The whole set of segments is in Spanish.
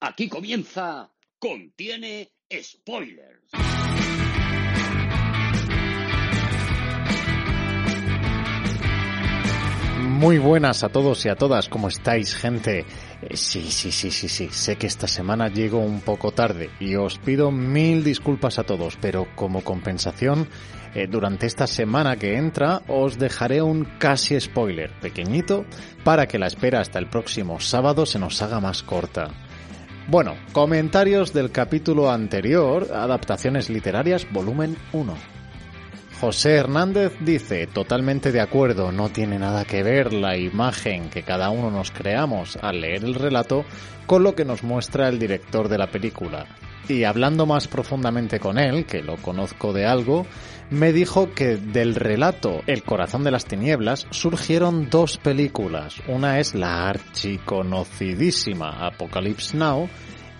Aquí comienza Contiene Spoilers. Muy buenas a todos y a todas, ¿cómo estáis, gente? Eh, sí, sí, sí, sí, sí, sé que esta semana llego un poco tarde y os pido mil disculpas a todos, pero como compensación, eh, durante esta semana que entra os dejaré un casi spoiler pequeñito para que la espera hasta el próximo sábado se nos haga más corta. Bueno, comentarios del capítulo anterior, adaptaciones literarias, volumen 1. José Hernández dice, totalmente de acuerdo, no tiene nada que ver la imagen que cada uno nos creamos al leer el relato con lo que nos muestra el director de la película. Y hablando más profundamente con él, que lo conozco de algo, me dijo que del relato El corazón de las tinieblas surgieron dos películas. Una es la archiconocidísima Apocalypse Now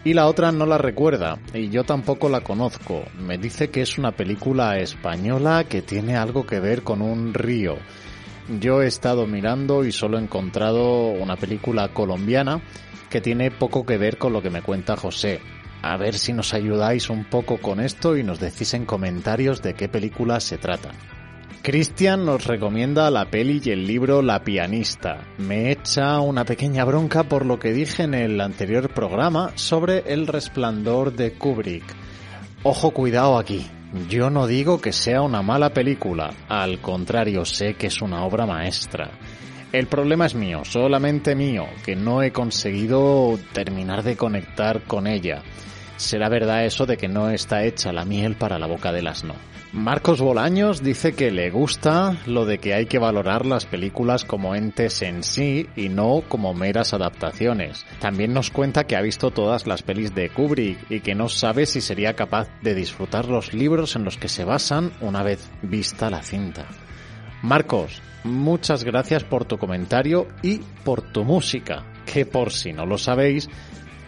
y la otra no la recuerda y yo tampoco la conozco. Me dice que es una película española que tiene algo que ver con un río. Yo he estado mirando y solo he encontrado una película colombiana que tiene poco que ver con lo que me cuenta José. A ver si nos ayudáis un poco con esto y nos decís en comentarios de qué película se trata. Cristian nos recomienda la peli y el libro La pianista. Me echa una pequeña bronca por lo que dije en el anterior programa sobre El resplandor de Kubrick. Ojo cuidado aquí. Yo no digo que sea una mala película, al contrario sé que es una obra maestra. El problema es mío, solamente mío, que no he conseguido terminar de conectar con ella. Será verdad eso de que no está hecha la miel para la boca del asno. Marcos Bolaños dice que le gusta lo de que hay que valorar las películas como entes en sí y no como meras adaptaciones. También nos cuenta que ha visto todas las pelis de Kubrick y que no sabe si sería capaz de disfrutar los libros en los que se basan una vez vista la cinta. Marcos, muchas gracias por tu comentario y por tu música, que por si no lo sabéis,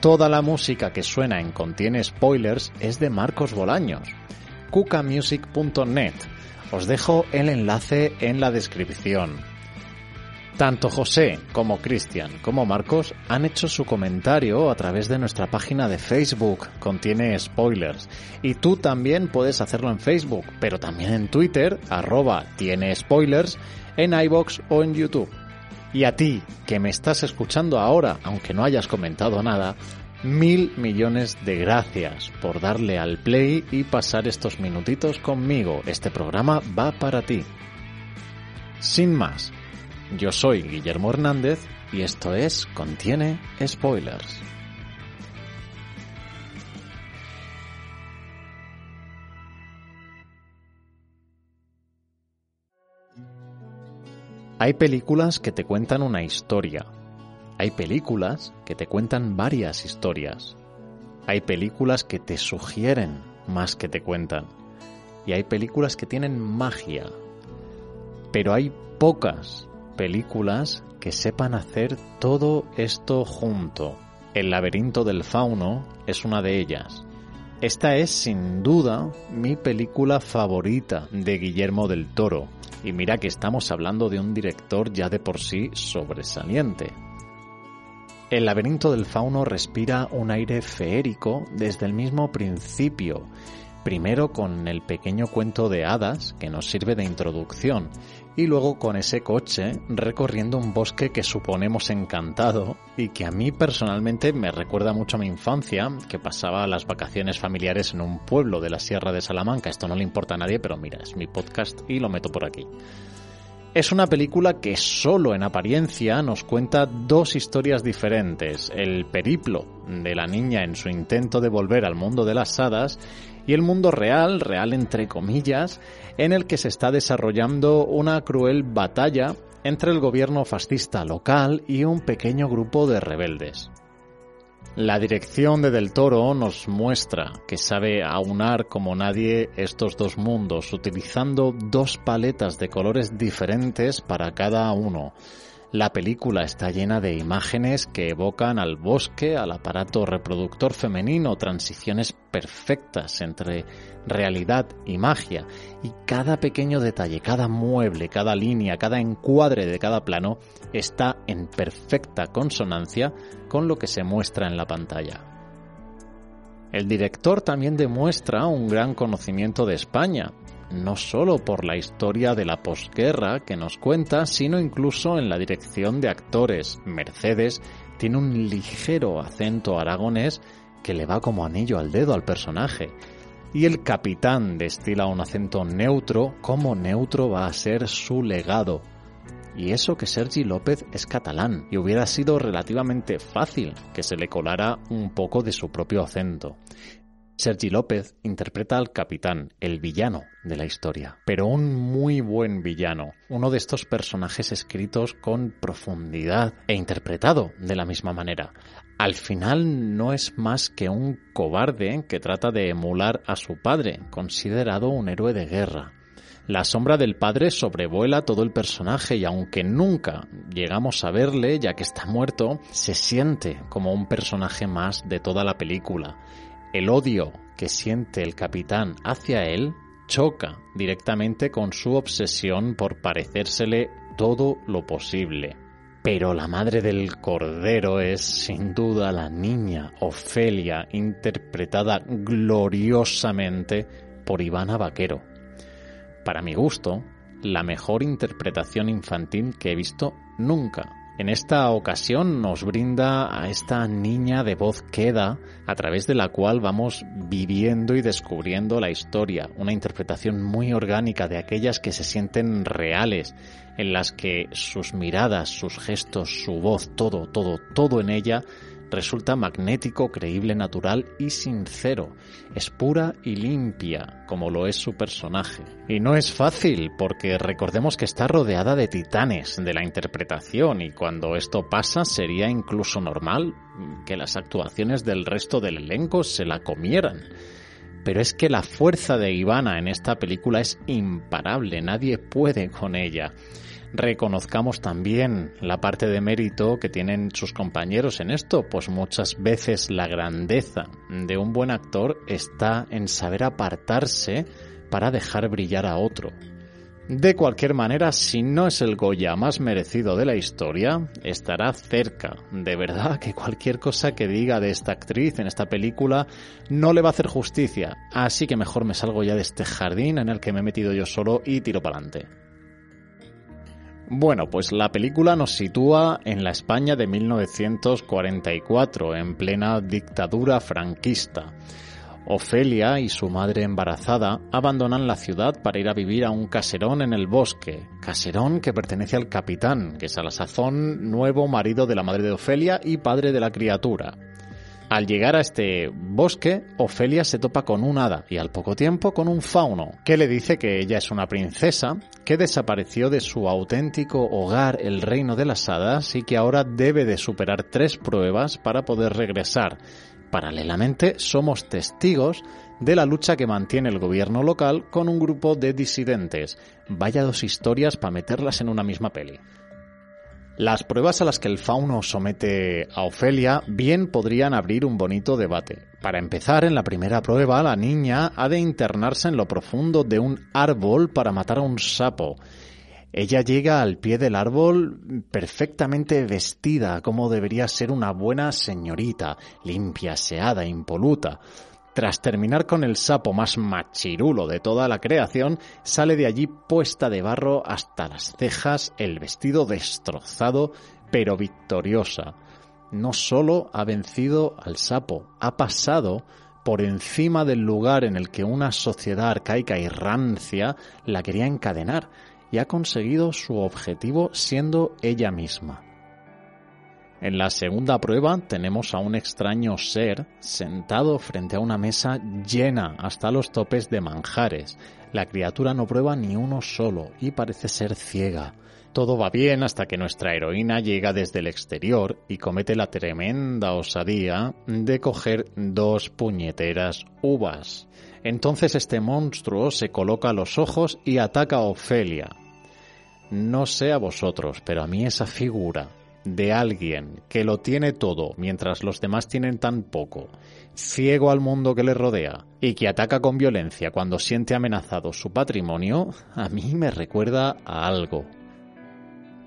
toda la música que suena en Contiene Spoilers es de Marcos Bolaños cucamusic.net. Os dejo el enlace en la descripción. Tanto José como Cristian como Marcos han hecho su comentario a través de nuestra página de Facebook, contiene spoilers. Y tú también puedes hacerlo en Facebook, pero también en Twitter, arroba tiene spoilers, en iBox o en YouTube. Y a ti, que me estás escuchando ahora, aunque no hayas comentado nada, Mil millones de gracias por darle al play y pasar estos minutitos conmigo. Este programa va para ti. Sin más, yo soy Guillermo Hernández y esto es Contiene Spoilers. Hay películas que te cuentan una historia, hay películas que te cuentan varias historias. Hay películas que te sugieren más que te cuentan. Y hay películas que tienen magia. Pero hay pocas películas que sepan hacer todo esto junto. El laberinto del fauno es una de ellas. Esta es sin duda mi película favorita de Guillermo del Toro. Y mira que estamos hablando de un director ya de por sí sobresaliente. El laberinto del fauno respira un aire feérico desde el mismo principio, primero con el pequeño cuento de hadas que nos sirve de introducción y luego con ese coche recorriendo un bosque que suponemos encantado y que a mí personalmente me recuerda mucho a mi infancia, que pasaba las vacaciones familiares en un pueblo de la Sierra de Salamanca. Esto no le importa a nadie, pero mira, es mi podcast y lo meto por aquí. Es una película que solo en apariencia nos cuenta dos historias diferentes, el periplo de la niña en su intento de volver al mundo de las hadas y el mundo real, real entre comillas, en el que se está desarrollando una cruel batalla entre el gobierno fascista local y un pequeño grupo de rebeldes. La dirección de Del Toro nos muestra que sabe aunar como nadie estos dos mundos, utilizando dos paletas de colores diferentes para cada uno. La película está llena de imágenes que evocan al bosque, al aparato reproductor femenino, transiciones perfectas entre realidad y magia, y cada pequeño detalle, cada mueble, cada línea, cada encuadre de cada plano está en perfecta consonancia con lo que se muestra en la pantalla. El director también demuestra un gran conocimiento de España, no solo por la historia de la posguerra que nos cuenta, sino incluso en la dirección de actores. Mercedes tiene un ligero acento aragonés que le va como anillo al dedo al personaje. Y el capitán destila un acento neutro, como neutro va a ser su legado. Y eso que Sergi López es catalán, y hubiera sido relativamente fácil que se le colara un poco de su propio acento. Sergi López interpreta al capitán, el villano de la historia, pero un muy buen villano, uno de estos personajes escritos con profundidad e interpretado de la misma manera. Al final no es más que un cobarde que trata de emular a su padre, considerado un héroe de guerra. La sombra del padre sobrevuela todo el personaje y aunque nunca llegamos a verle, ya que está muerto, se siente como un personaje más de toda la película el odio que siente el capitán hacia él choca directamente con su obsesión por parecérsele todo lo posible. Pero la madre del cordero es sin duda la niña Ofelia, interpretada gloriosamente por Ivana Vaquero. Para mi gusto, la mejor interpretación infantil que he visto nunca en esta ocasión nos brinda a esta niña de voz queda, a través de la cual vamos viviendo y descubriendo la historia, una interpretación muy orgánica de aquellas que se sienten reales, en las que sus miradas, sus gestos, su voz, todo, todo, todo en ella resulta magnético, creíble, natural y sincero. Es pura y limpia, como lo es su personaje. Y no es fácil, porque recordemos que está rodeada de titanes de la interpretación y cuando esto pasa sería incluso normal que las actuaciones del resto del elenco se la comieran. Pero es que la fuerza de Ivana en esta película es imparable, nadie puede con ella reconozcamos también la parte de mérito que tienen sus compañeros en esto, pues muchas veces la grandeza de un buen actor está en saber apartarse para dejar brillar a otro. De cualquier manera, si no es el Goya más merecido de la historia, estará cerca. De verdad que cualquier cosa que diga de esta actriz en esta película no le va a hacer justicia. Así que mejor me salgo ya de este jardín en el que me he metido yo solo y tiro para adelante. Bueno, pues la película nos sitúa en la España de 1944, en plena dictadura franquista. Ofelia y su madre embarazada abandonan la ciudad para ir a vivir a un caserón en el bosque, caserón que pertenece al capitán, que es a la sazón nuevo marido de la madre de Ofelia y padre de la criatura. Al llegar a este bosque, Ofelia se topa con un hada y al poco tiempo con un fauno, que le dice que ella es una princesa que desapareció de su auténtico hogar, el reino de las hadas, y que ahora debe de superar tres pruebas para poder regresar. Paralelamente, somos testigos de la lucha que mantiene el gobierno local con un grupo de disidentes. Vaya dos historias para meterlas en una misma peli. Las pruebas a las que el fauno somete a Ofelia bien podrían abrir un bonito debate. Para empezar, en la primera prueba, la niña ha de internarse en lo profundo de un árbol para matar a un sapo. Ella llega al pie del árbol perfectamente vestida, como debería ser una buena señorita, limpia, aseada, impoluta. Tras terminar con el sapo más machirulo de toda la creación, sale de allí puesta de barro hasta las cejas, el vestido destrozado, pero victoriosa. No solo ha vencido al sapo, ha pasado por encima del lugar en el que una sociedad arcaica y rancia la quería encadenar y ha conseguido su objetivo siendo ella misma. En la segunda prueba tenemos a un extraño ser sentado frente a una mesa llena hasta los topes de manjares. La criatura no prueba ni uno solo y parece ser ciega. Todo va bien hasta que nuestra heroína llega desde el exterior y comete la tremenda osadía de coger dos puñeteras uvas. Entonces este monstruo se coloca los ojos y ataca a Ofelia. No sé a vosotros, pero a mí esa figura de alguien que lo tiene todo mientras los demás tienen tan poco, ciego al mundo que le rodea y que ataca con violencia cuando siente amenazado su patrimonio, a mí me recuerda a algo.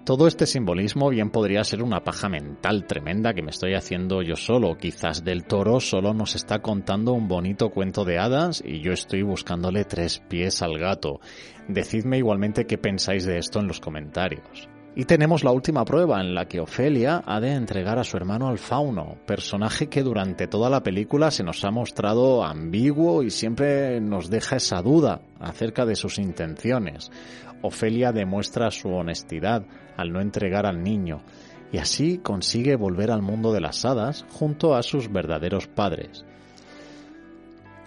Todo este simbolismo bien podría ser una paja mental tremenda que me estoy haciendo yo solo. Quizás del toro solo nos está contando un bonito cuento de hadas y yo estoy buscándole tres pies al gato. Decidme igualmente qué pensáis de esto en los comentarios. Y tenemos la última prueba en la que Ofelia ha de entregar a su hermano al fauno, personaje que durante toda la película se nos ha mostrado ambiguo y siempre nos deja esa duda acerca de sus intenciones. Ofelia demuestra su honestidad al no entregar al niño y así consigue volver al mundo de las hadas junto a sus verdaderos padres.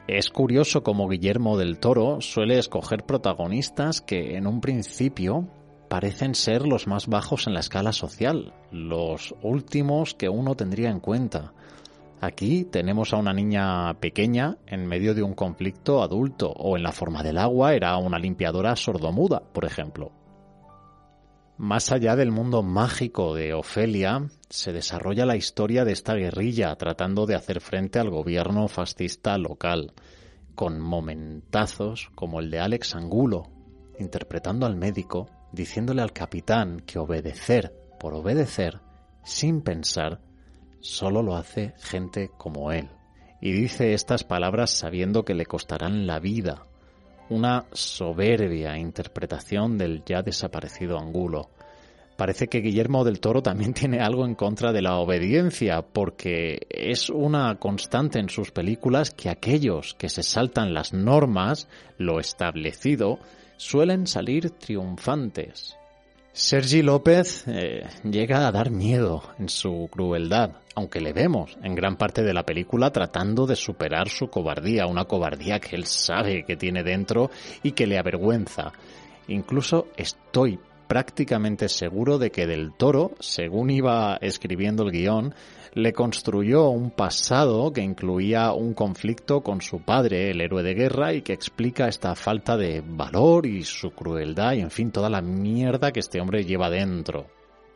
Es curioso cómo Guillermo del Toro suele escoger protagonistas que en un principio parecen ser los más bajos en la escala social, los últimos que uno tendría en cuenta. Aquí tenemos a una niña pequeña en medio de un conflicto adulto, o en la forma del agua era una limpiadora sordomuda, por ejemplo. Más allá del mundo mágico de Ofelia, se desarrolla la historia de esta guerrilla tratando de hacer frente al gobierno fascista local, con momentazos como el de Alex Angulo, interpretando al médico, diciéndole al capitán que obedecer por obedecer, sin pensar, solo lo hace gente como él. Y dice estas palabras sabiendo que le costarán la vida. Una soberbia interpretación del ya desaparecido Angulo. Parece que Guillermo del Toro también tiene algo en contra de la obediencia, porque es una constante en sus películas que aquellos que se saltan las normas, lo establecido, suelen salir triunfantes. Sergi López eh, llega a dar miedo en su crueldad, aunque le vemos en gran parte de la película tratando de superar su cobardía, una cobardía que él sabe que tiene dentro y que le avergüenza. Incluso estoy prácticamente seguro de que Del Toro, según iba escribiendo el guion, le construyó un pasado que incluía un conflicto con su padre, el héroe de guerra, y que explica esta falta de valor y su crueldad y en fin toda la mierda que este hombre lleva dentro.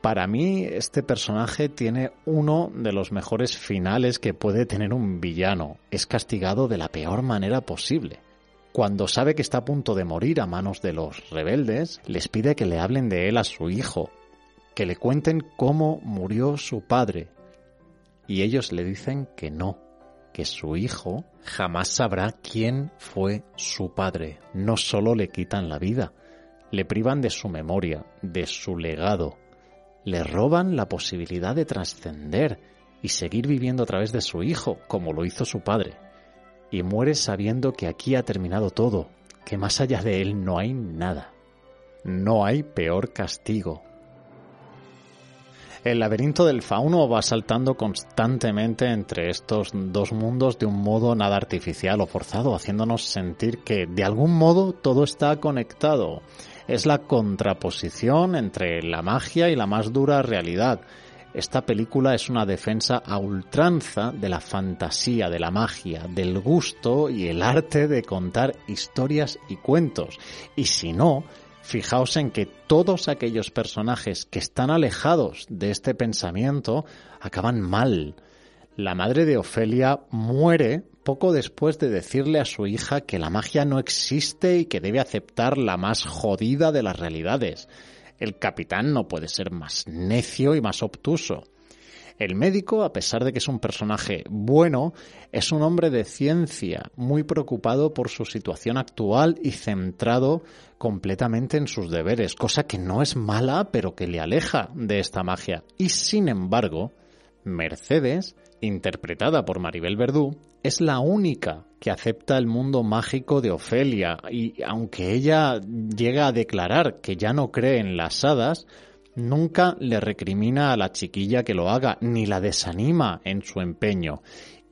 Para mí este personaje tiene uno de los mejores finales que puede tener un villano. Es castigado de la peor manera posible. Cuando sabe que está a punto de morir a manos de los rebeldes, les pide que le hablen de él a su hijo, que le cuenten cómo murió su padre, y ellos le dicen que no, que su hijo jamás sabrá quién fue su padre. No solo le quitan la vida, le privan de su memoria, de su legado, le roban la posibilidad de trascender y seguir viviendo a través de su hijo, como lo hizo su padre. Y muere sabiendo que aquí ha terminado todo, que más allá de él no hay nada. No hay peor castigo, el laberinto del fauno va saltando constantemente entre estos dos mundos de un modo nada artificial o forzado, haciéndonos sentir que de algún modo todo está conectado. Es la contraposición entre la magia y la más dura realidad. Esta película es una defensa a ultranza de la fantasía, de la magia, del gusto y el arte de contar historias y cuentos. Y si no, Fijaos en que todos aquellos personajes que están alejados de este pensamiento acaban mal. La madre de Ofelia muere poco después de decirle a su hija que la magia no existe y que debe aceptar la más jodida de las realidades. El capitán no puede ser más necio y más obtuso. El médico, a pesar de que es un personaje bueno, es un hombre de ciencia, muy preocupado por su situación actual y centrado completamente en sus deberes, cosa que no es mala, pero que le aleja de esta magia. Y sin embargo, Mercedes, interpretada por Maribel Verdú, es la única que acepta el mundo mágico de Ofelia y aunque ella llega a declarar que ya no cree en las hadas, Nunca le recrimina a la chiquilla que lo haga, ni la desanima en su empeño.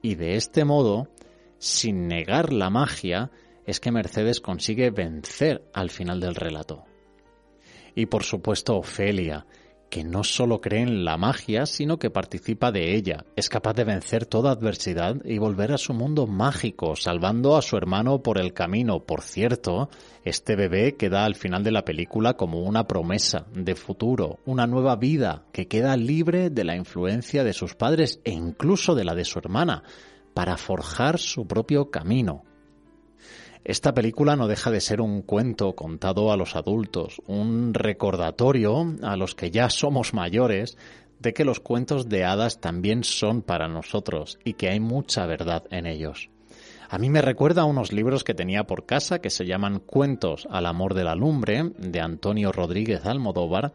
Y de este modo, sin negar la magia, es que Mercedes consigue vencer al final del relato. Y por supuesto Ofelia, que no solo cree en la magia, sino que participa de ella, es capaz de vencer toda adversidad y volver a su mundo mágico, salvando a su hermano por el camino. Por cierto, este bebé queda al final de la película como una promesa de futuro, una nueva vida que queda libre de la influencia de sus padres e incluso de la de su hermana, para forjar su propio camino. Esta película no deja de ser un cuento contado a los adultos, un recordatorio a los que ya somos mayores de que los cuentos de hadas también son para nosotros y que hay mucha verdad en ellos. A mí me recuerda a unos libros que tenía por casa que se llaman Cuentos al amor de la lumbre de Antonio Rodríguez Almodóvar,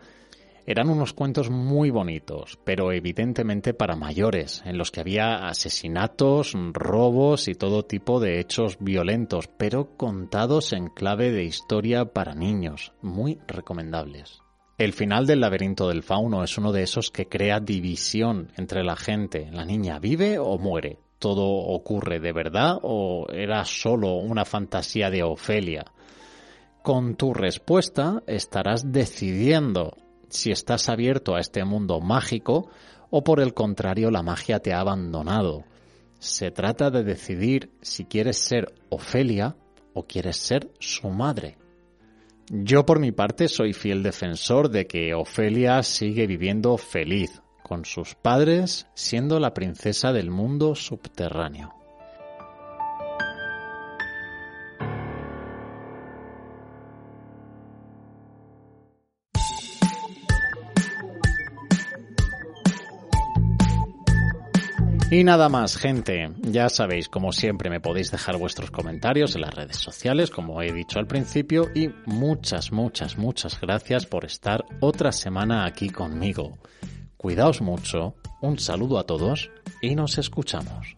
eran unos cuentos muy bonitos, pero evidentemente para mayores, en los que había asesinatos, robos y todo tipo de hechos violentos, pero contados en clave de historia para niños, muy recomendables. El final del laberinto del fauno es uno de esos que crea división entre la gente. La niña vive o muere. ¿Todo ocurre de verdad o era solo una fantasía de Ofelia? Con tu respuesta estarás decidiendo si estás abierto a este mundo mágico o por el contrario la magia te ha abandonado. Se trata de decidir si quieres ser Ofelia o quieres ser su madre. Yo por mi parte soy fiel defensor de que Ofelia sigue viviendo feliz con sus padres siendo la princesa del mundo subterráneo. Y nada más, gente. Ya sabéis, como siempre, me podéis dejar vuestros comentarios en las redes sociales, como he dicho al principio, y muchas, muchas, muchas gracias por estar otra semana aquí conmigo. Cuidaos mucho, un saludo a todos y nos escuchamos.